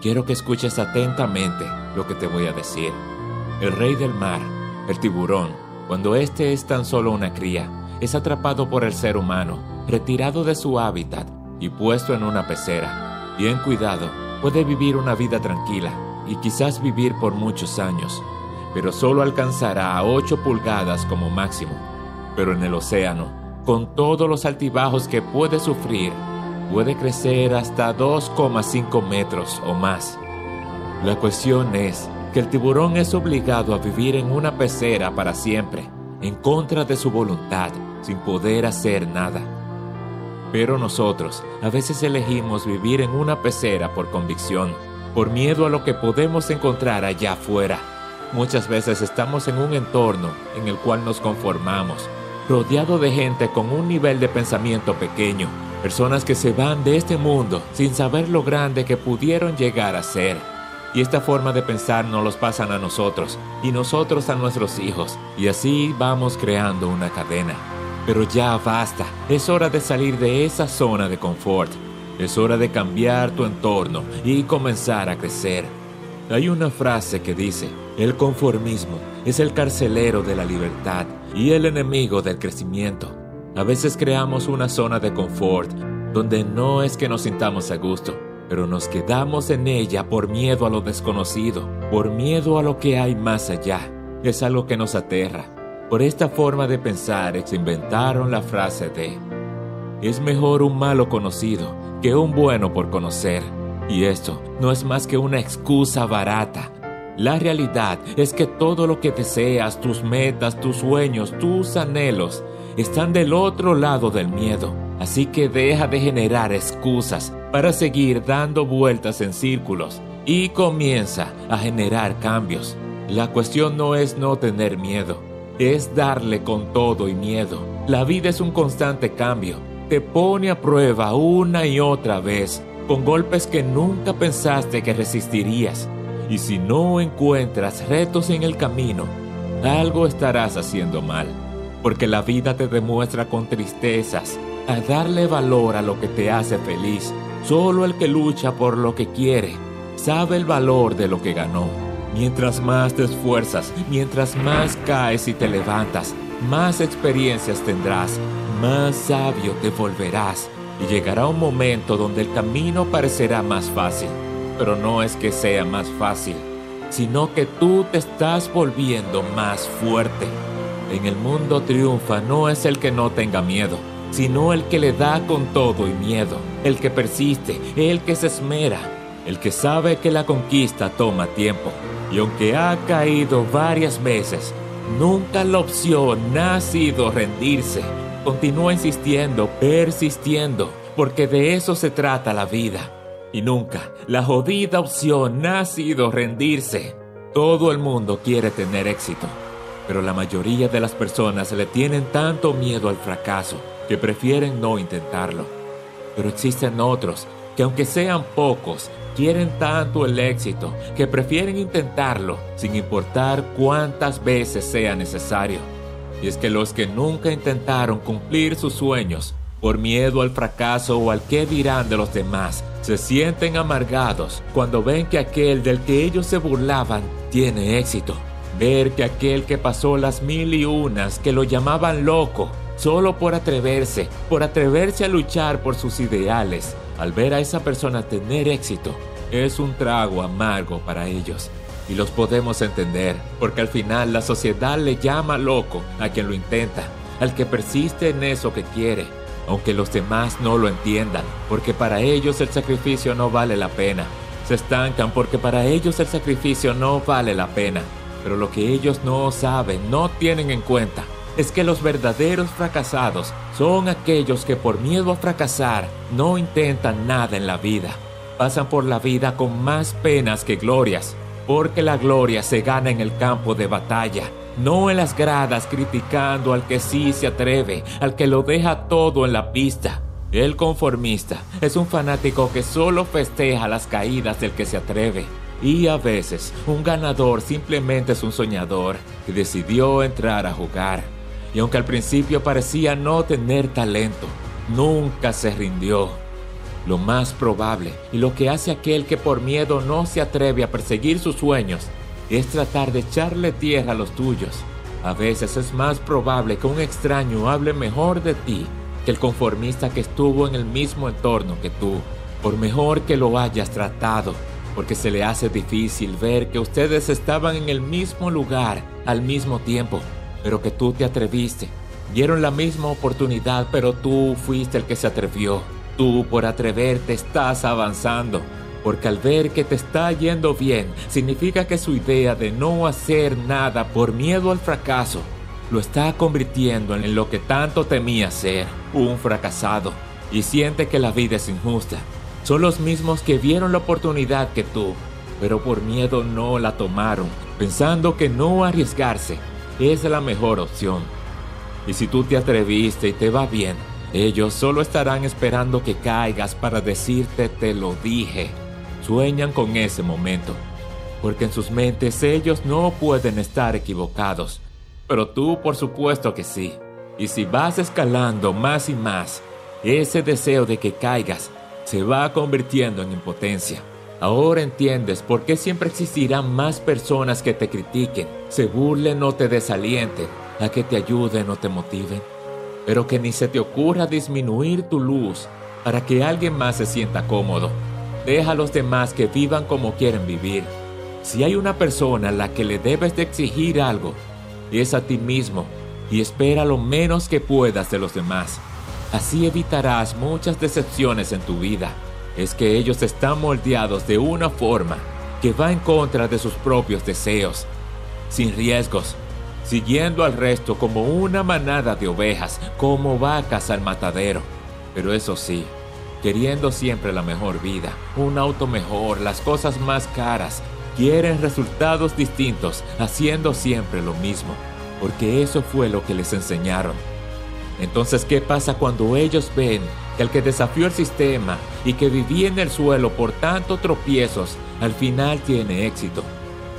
quiero que escuches atentamente lo que te voy a decir. El rey del mar, el tiburón, cuando éste es tan solo una cría, es atrapado por el ser humano, retirado de su hábitat y puesto en una pecera. Bien cuidado, puede vivir una vida tranquila y quizás vivir por muchos años, pero solo alcanzará a 8 pulgadas como máximo. Pero en el océano, con todos los altibajos que puede sufrir, puede crecer hasta 2,5 metros o más. La cuestión es que el tiburón es obligado a vivir en una pecera para siempre, en contra de su voluntad, sin poder hacer nada. Pero nosotros a veces elegimos vivir en una pecera por convicción, por miedo a lo que podemos encontrar allá afuera. Muchas veces estamos en un entorno en el cual nos conformamos, rodeado de gente con un nivel de pensamiento pequeño, personas que se van de este mundo sin saber lo grande que pudieron llegar a ser. Y esta forma de pensar nos los pasan a nosotros y nosotros a nuestros hijos. Y así vamos creando una cadena. Pero ya basta, es hora de salir de esa zona de confort. Es hora de cambiar tu entorno y comenzar a crecer. Hay una frase que dice, el conformismo es el carcelero de la libertad y el enemigo del crecimiento. A veces creamos una zona de confort donde no es que nos sintamos a gusto, pero nos quedamos en ella por miedo a lo desconocido, por miedo a lo que hay más allá. Es algo que nos aterra. Por esta forma de pensar se inventaron la frase de es mejor un malo conocido que un bueno por conocer. Y esto no es más que una excusa barata. La realidad es que todo lo que deseas, tus metas, tus sueños, tus anhelos, están del otro lado del miedo. Así que deja de generar excusas para seguir dando vueltas en círculos y comienza a generar cambios. La cuestión no es no tener miedo, es darle con todo y miedo. La vida es un constante cambio, te pone a prueba una y otra vez, con golpes que nunca pensaste que resistirías. Y si no encuentras retos en el camino, algo estarás haciendo mal, porque la vida te demuestra con tristezas a darle valor a lo que te hace feliz Solo el que lucha por lo que quiere sabe el valor de lo que ganó. Mientras más te esfuerzas, mientras más caes y te levantas, más experiencias tendrás, más sabio te volverás y llegará un momento donde el camino parecerá más fácil. Pero no es que sea más fácil, sino que tú te estás volviendo más fuerte. En el mundo triunfa no es el que no tenga miedo, sino el que le da con todo y miedo, el que persiste, el que se esmera, el que sabe que la conquista toma tiempo. Y aunque ha caído varias veces, nunca la opción ha sido rendirse. Continúa insistiendo, persistiendo, porque de eso se trata la vida. Y nunca la jodida opción ha sido rendirse. Todo el mundo quiere tener éxito, pero la mayoría de las personas le tienen tanto miedo al fracaso que prefieren no intentarlo. Pero existen otros que aunque sean pocos, quieren tanto el éxito que prefieren intentarlo sin importar cuántas veces sea necesario. Y es que los que nunca intentaron cumplir sus sueños por miedo al fracaso o al qué dirán de los demás, se sienten amargados cuando ven que aquel del que ellos se burlaban tiene éxito. Ver que aquel que pasó las mil y unas que lo llamaban loco solo por atreverse, por atreverse a luchar por sus ideales. Al ver a esa persona tener éxito, es un trago amargo para ellos. Y los podemos entender, porque al final la sociedad le llama loco a quien lo intenta, al que persiste en eso que quiere, aunque los demás no lo entiendan, porque para ellos el sacrificio no vale la pena. Se estancan porque para ellos el sacrificio no vale la pena. Pero lo que ellos no saben, no tienen en cuenta, es que los verdaderos fracasados son aquellos que por miedo a fracasar no intentan nada en la vida. Pasan por la vida con más penas que glorias, porque la gloria se gana en el campo de batalla, no en las gradas criticando al que sí se atreve, al que lo deja todo en la pista. El conformista es un fanático que solo festeja las caídas del que se atreve. Y a veces un ganador simplemente es un soñador que decidió entrar a jugar y aunque al principio parecía no tener talento, nunca se rindió. Lo más probable y lo que hace aquel que por miedo no se atreve a perseguir sus sueños es tratar de echarle tierra a los tuyos. A veces es más probable que un extraño hable mejor de ti que el conformista que estuvo en el mismo entorno que tú, por mejor que lo hayas tratado, porque se le hace difícil ver que ustedes estaban en el mismo lugar al mismo tiempo, pero que tú te atreviste. Dieron la misma oportunidad, pero tú fuiste el que se atrevió. Tú por atreverte estás avanzando, porque al ver que te está yendo bien, significa que su idea de no hacer nada por miedo al fracaso lo está convirtiendo en lo que tanto temía ser, un fracasado, y siente que la vida es injusta. Son los mismos que vieron la oportunidad que tú, pero por miedo no la tomaron, pensando que no arriesgarse es la mejor opción. Y si tú te atreviste y te va bien, ellos solo estarán esperando que caigas para decirte te lo dije. Sueñan con ese momento, porque en sus mentes ellos no pueden estar equivocados, pero tú por supuesto que sí. Y si vas escalando más y más, ese deseo de que caigas se va convirtiendo en impotencia. Ahora entiendes por qué siempre existirán más personas que te critiquen, se burlen o te desalienten, a que te ayuden o te motiven. Pero que ni se te ocurra disminuir tu luz para que alguien más se sienta cómodo. Deja a los demás que vivan como quieren vivir. Si hay una persona a la que le debes de exigir algo, es a ti mismo y espera lo menos que puedas de los demás. Así evitarás muchas decepciones en tu vida. Es que ellos están moldeados de una forma que va en contra de sus propios deseos, sin riesgos, siguiendo al resto como una manada de ovejas, como vacas al matadero. Pero eso sí, queriendo siempre la mejor vida, un auto mejor, las cosas más caras, quieren resultados distintos, haciendo siempre lo mismo, porque eso fue lo que les enseñaron. Entonces, ¿qué pasa cuando ellos ven que el que desafió el sistema y que vivía en el suelo por tantos tropiezos, al final tiene éxito?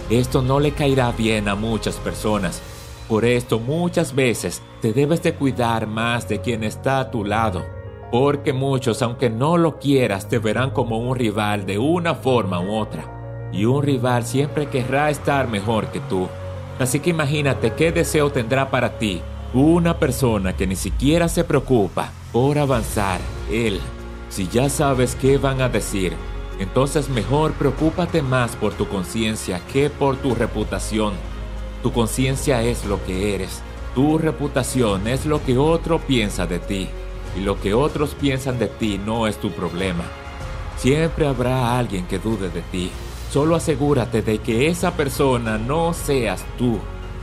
Esto no le caerá bien a muchas personas. Por esto muchas veces te debes de cuidar más de quien está a tu lado, porque muchos, aunque no lo quieras, te verán como un rival de una forma u otra. Y un rival siempre querrá estar mejor que tú. Así que imagínate qué deseo tendrá para ti una persona que ni siquiera se preocupa por avanzar, él, si ya sabes qué van a decir, entonces mejor preocúpate más por tu conciencia que por tu reputación. Tu conciencia es lo que eres, tu reputación es lo que otro piensa de ti, y lo que otros piensan de ti no es tu problema. Siempre habrá alguien que dude de ti, solo asegúrate de que esa persona no seas tú.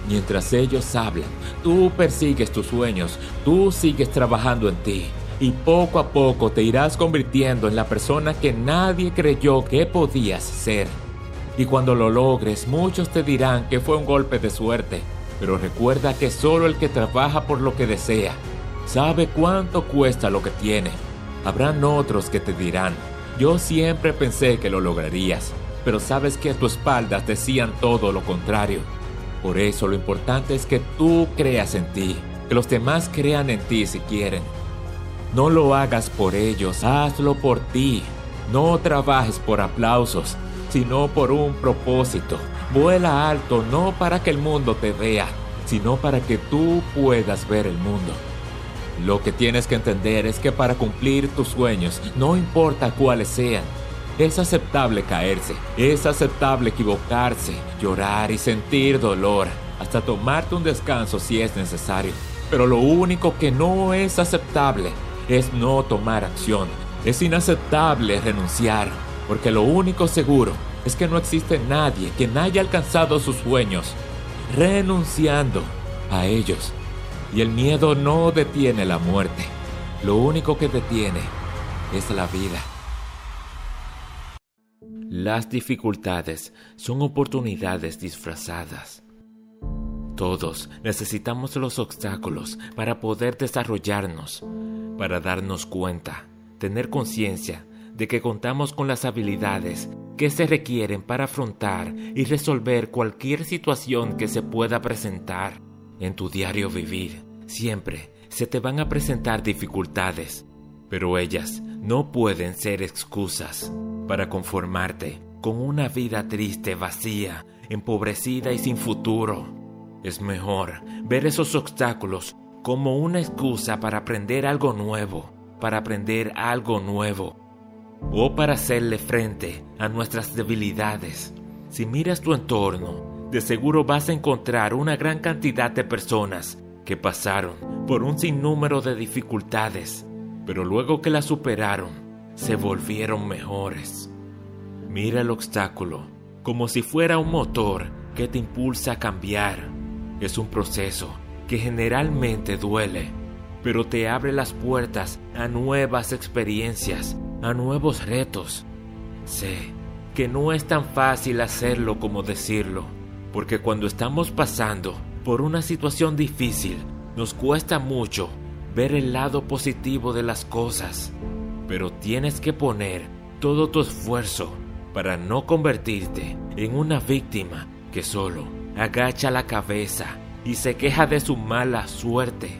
Mientras ellos hablan, tú persigues tus sueños, tú sigues trabajando en ti y poco a poco te irás convirtiendo en la persona que nadie creyó que podías ser. Y cuando lo logres, muchos te dirán que fue un golpe de suerte, pero recuerda que solo el que trabaja por lo que desea sabe cuánto cuesta lo que tiene. Habrán otros que te dirán, yo siempre pensé que lo lograrías, pero sabes que a tu espaldas decían todo lo contrario. Por eso lo importante es que tú creas en ti, que los demás crean en ti si quieren. No lo hagas por ellos, hazlo por ti. No trabajes por aplausos, sino por un propósito. Vuela alto no para que el mundo te vea, sino para que tú puedas ver el mundo. Lo que tienes que entender es que para cumplir tus sueños, no importa cuáles sean, es aceptable caerse, es aceptable equivocarse, llorar y sentir dolor, hasta tomarte un descanso si es necesario. Pero lo único que no es aceptable es no tomar acción. Es inaceptable renunciar, porque lo único seguro es que no existe nadie que haya alcanzado sus sueños renunciando a ellos. Y el miedo no detiene la muerte. Lo único que detiene es la vida. Las dificultades son oportunidades disfrazadas. Todos necesitamos los obstáculos para poder desarrollarnos, para darnos cuenta, tener conciencia de que contamos con las habilidades que se requieren para afrontar y resolver cualquier situación que se pueda presentar en tu diario vivir. Siempre se te van a presentar dificultades, pero ellas no pueden ser excusas para conformarte con una vida triste, vacía, empobrecida y sin futuro. Es mejor ver esos obstáculos como una excusa para aprender algo nuevo, para aprender algo nuevo, o para hacerle frente a nuestras debilidades. Si miras tu entorno, de seguro vas a encontrar una gran cantidad de personas que pasaron por un sinnúmero de dificultades, pero luego que las superaron, se volvieron mejores. Mira el obstáculo como si fuera un motor que te impulsa a cambiar. Es un proceso que generalmente duele, pero te abre las puertas a nuevas experiencias, a nuevos retos. Sé que no es tan fácil hacerlo como decirlo, porque cuando estamos pasando por una situación difícil, nos cuesta mucho ver el lado positivo de las cosas, pero tienes que poner todo tu esfuerzo para no convertirte en una víctima que solo agacha la cabeza y se queja de su mala suerte.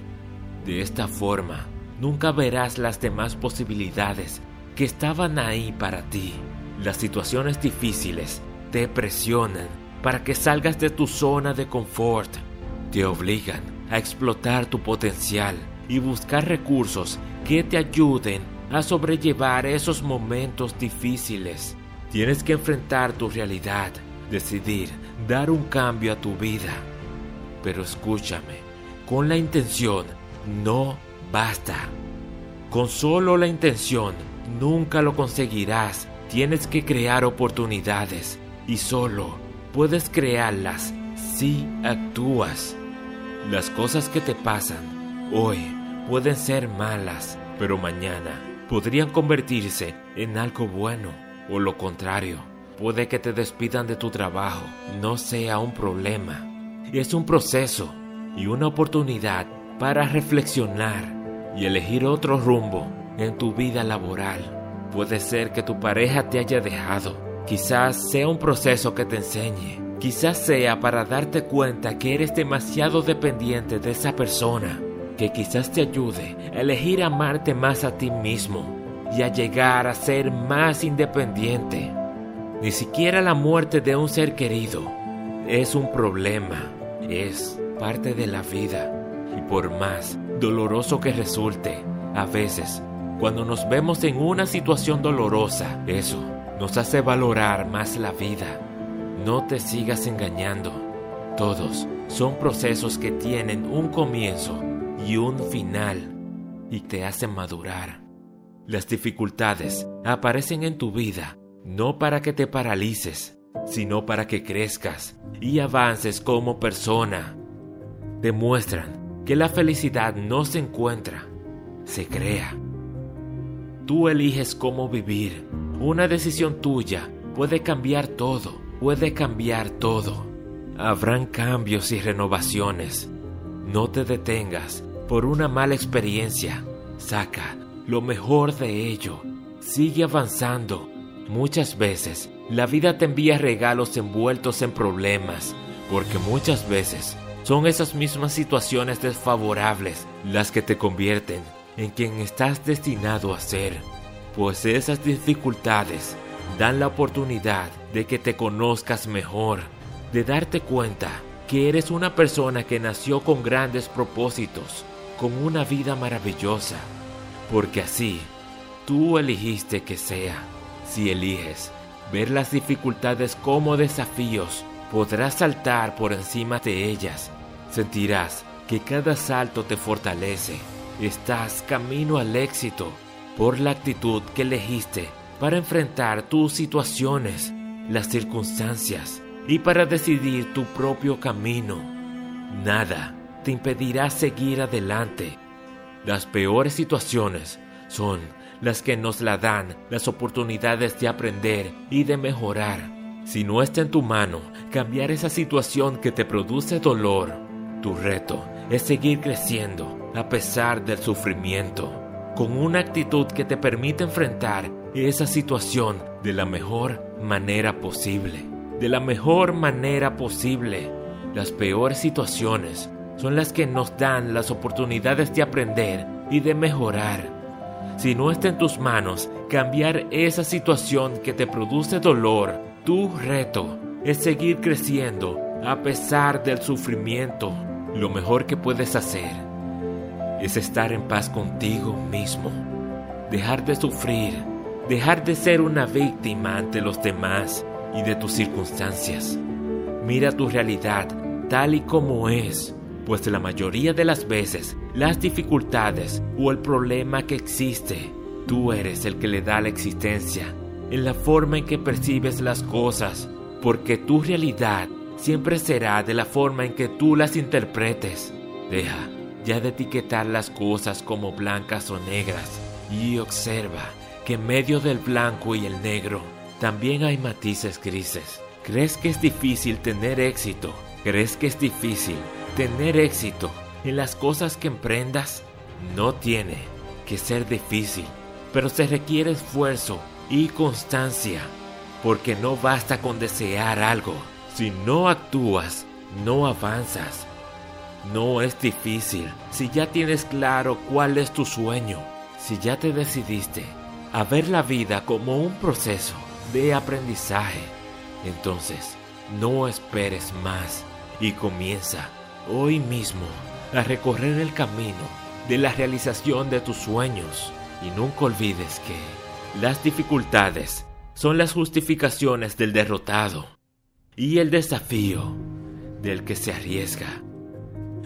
De esta forma, nunca verás las demás posibilidades que estaban ahí para ti. Las situaciones difíciles te presionan para que salgas de tu zona de confort. Te obligan a explotar tu potencial y buscar recursos que te ayuden a sobrellevar esos momentos difíciles. Tienes que enfrentar tu realidad, decidir dar un cambio a tu vida. Pero escúchame, con la intención no basta. Con solo la intención nunca lo conseguirás. Tienes que crear oportunidades y solo puedes crearlas si actúas. Las cosas que te pasan hoy pueden ser malas, pero mañana podrían convertirse en algo bueno o lo contrario, puede que te despidan de tu trabajo, no sea un problema. Es un proceso y una oportunidad para reflexionar y elegir otro rumbo en tu vida laboral. Puede ser que tu pareja te haya dejado, quizás sea un proceso que te enseñe, quizás sea para darte cuenta que eres demasiado dependiente de esa persona, que quizás te ayude a elegir amarte más a ti mismo y a llegar a ser más independiente. Ni siquiera la muerte de un ser querido es un problema, es parte de la vida. Y por más doloroso que resulte, a veces, cuando nos vemos en una situación dolorosa, eso nos hace valorar más la vida. No te sigas engañando. Todos son procesos que tienen un comienzo y un final y te hacen madurar. Las dificultades aparecen en tu vida no para que te paralices, sino para que crezcas y avances como persona. Demuestran que la felicidad no se encuentra, se crea. Tú eliges cómo vivir. Una decisión tuya puede cambiar todo, puede cambiar todo. Habrán cambios y renovaciones. No te detengas por una mala experiencia. Saca lo mejor de ello. Sigue avanzando. Muchas veces la vida te envía regalos envueltos en problemas, porque muchas veces son esas mismas situaciones desfavorables las que te convierten en quien estás destinado a ser, pues esas dificultades dan la oportunidad de que te conozcas mejor, de darte cuenta que eres una persona que nació con grandes propósitos, con una vida maravillosa, porque así tú elegiste que sea. Si eliges ver las dificultades como desafíos, podrás saltar por encima de ellas. Sentirás que cada salto te fortalece. Estás camino al éxito por la actitud que elegiste para enfrentar tus situaciones, las circunstancias y para decidir tu propio camino. Nada te impedirá seguir adelante las peores situaciones son las que nos la dan las oportunidades de aprender y de mejorar. Si no está en tu mano cambiar esa situación que te produce dolor, tu reto es seguir creciendo a pesar del sufrimiento, con una actitud que te permite enfrentar esa situación de la mejor manera posible. De la mejor manera posible. Las peores situaciones son las que nos dan las oportunidades de aprender y de mejorar. Si no está en tus manos cambiar esa situación que te produce dolor, tu reto es seguir creciendo a pesar del sufrimiento. Lo mejor que puedes hacer es estar en paz contigo mismo, dejar de sufrir, dejar de ser una víctima ante los demás y de tus circunstancias. Mira tu realidad tal y como es, pues la mayoría de las veces las dificultades o el problema que existe, tú eres el que le da la existencia, en la forma en que percibes las cosas, porque tu realidad siempre será de la forma en que tú las interpretes. Deja ya de etiquetar las cosas como blancas o negras y observa que en medio del blanco y el negro también hay matices grises. ¿Crees que es difícil tener éxito? ¿Crees que es difícil tener éxito en las cosas que emprendas? No tiene que ser difícil, pero se requiere esfuerzo y constancia, porque no basta con desear algo. Si no actúas, no avanzas. No es difícil si ya tienes claro cuál es tu sueño, si ya te decidiste a ver la vida como un proceso de aprendizaje. Entonces, no esperes más y comienza hoy mismo a recorrer el camino de la realización de tus sueños. Y nunca olvides que las dificultades son las justificaciones del derrotado y el desafío del que se arriesga.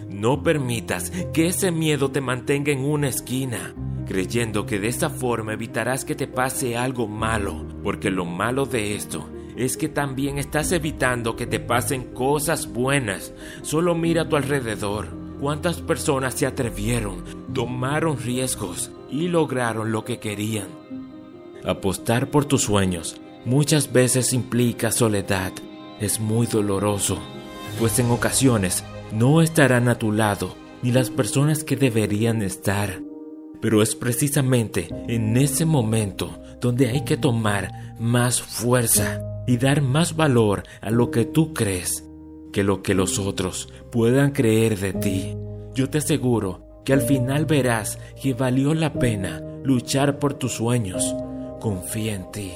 No permitas que ese miedo te mantenga en una esquina creyendo que de esa forma evitarás que te pase algo malo, porque lo malo de esto es que también estás evitando que te pasen cosas buenas. Solo mira a tu alrededor. ¿Cuántas personas se atrevieron, tomaron riesgos y lograron lo que querían? Apostar por tus sueños muchas veces implica soledad. Es muy doloroso, pues en ocasiones no estarán a tu lado ni las personas que deberían estar. Pero es precisamente en ese momento donde hay que tomar más fuerza y dar más valor a lo que tú crees que lo que los otros puedan creer de ti. Yo te aseguro que al final verás que valió la pena luchar por tus sueños. Confía en ti.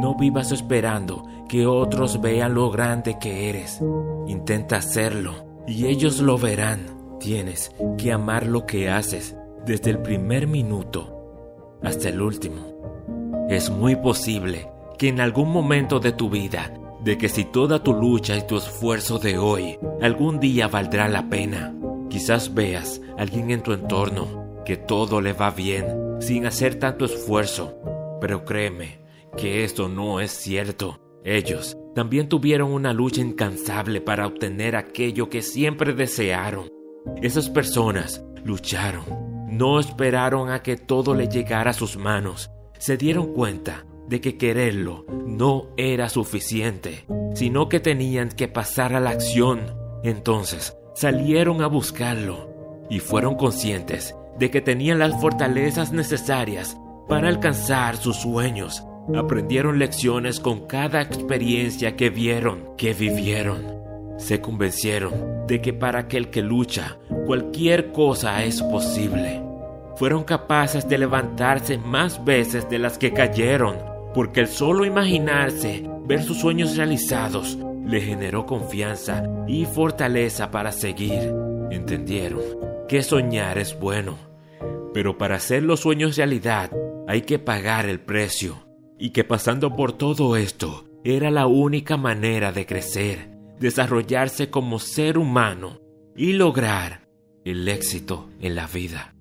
No vivas esperando que otros vean lo grande que eres. Intenta hacerlo y ellos lo verán. Tienes que amar lo que haces desde el primer minuto hasta el último. Es muy posible que en algún momento de tu vida, de que si toda tu lucha y tu esfuerzo de hoy algún día valdrá la pena, quizás veas a alguien en tu entorno que todo le va bien sin hacer tanto esfuerzo, pero créeme que esto no es cierto. Ellos también tuvieron una lucha incansable para obtener aquello que siempre desearon. Esas personas lucharon no esperaron a que todo le llegara a sus manos. Se dieron cuenta de que quererlo no era suficiente, sino que tenían que pasar a la acción. Entonces salieron a buscarlo y fueron conscientes de que tenían las fortalezas necesarias para alcanzar sus sueños. Aprendieron lecciones con cada experiencia que vieron, que vivieron. Se convencieron de que para aquel que lucha, cualquier cosa es posible. Fueron capaces de levantarse más veces de las que cayeron, porque el solo imaginarse ver sus sueños realizados le generó confianza y fortaleza para seguir. Entendieron que soñar es bueno, pero para hacer los sueños realidad hay que pagar el precio, y que pasando por todo esto era la única manera de crecer, desarrollarse como ser humano y lograr el éxito en la vida.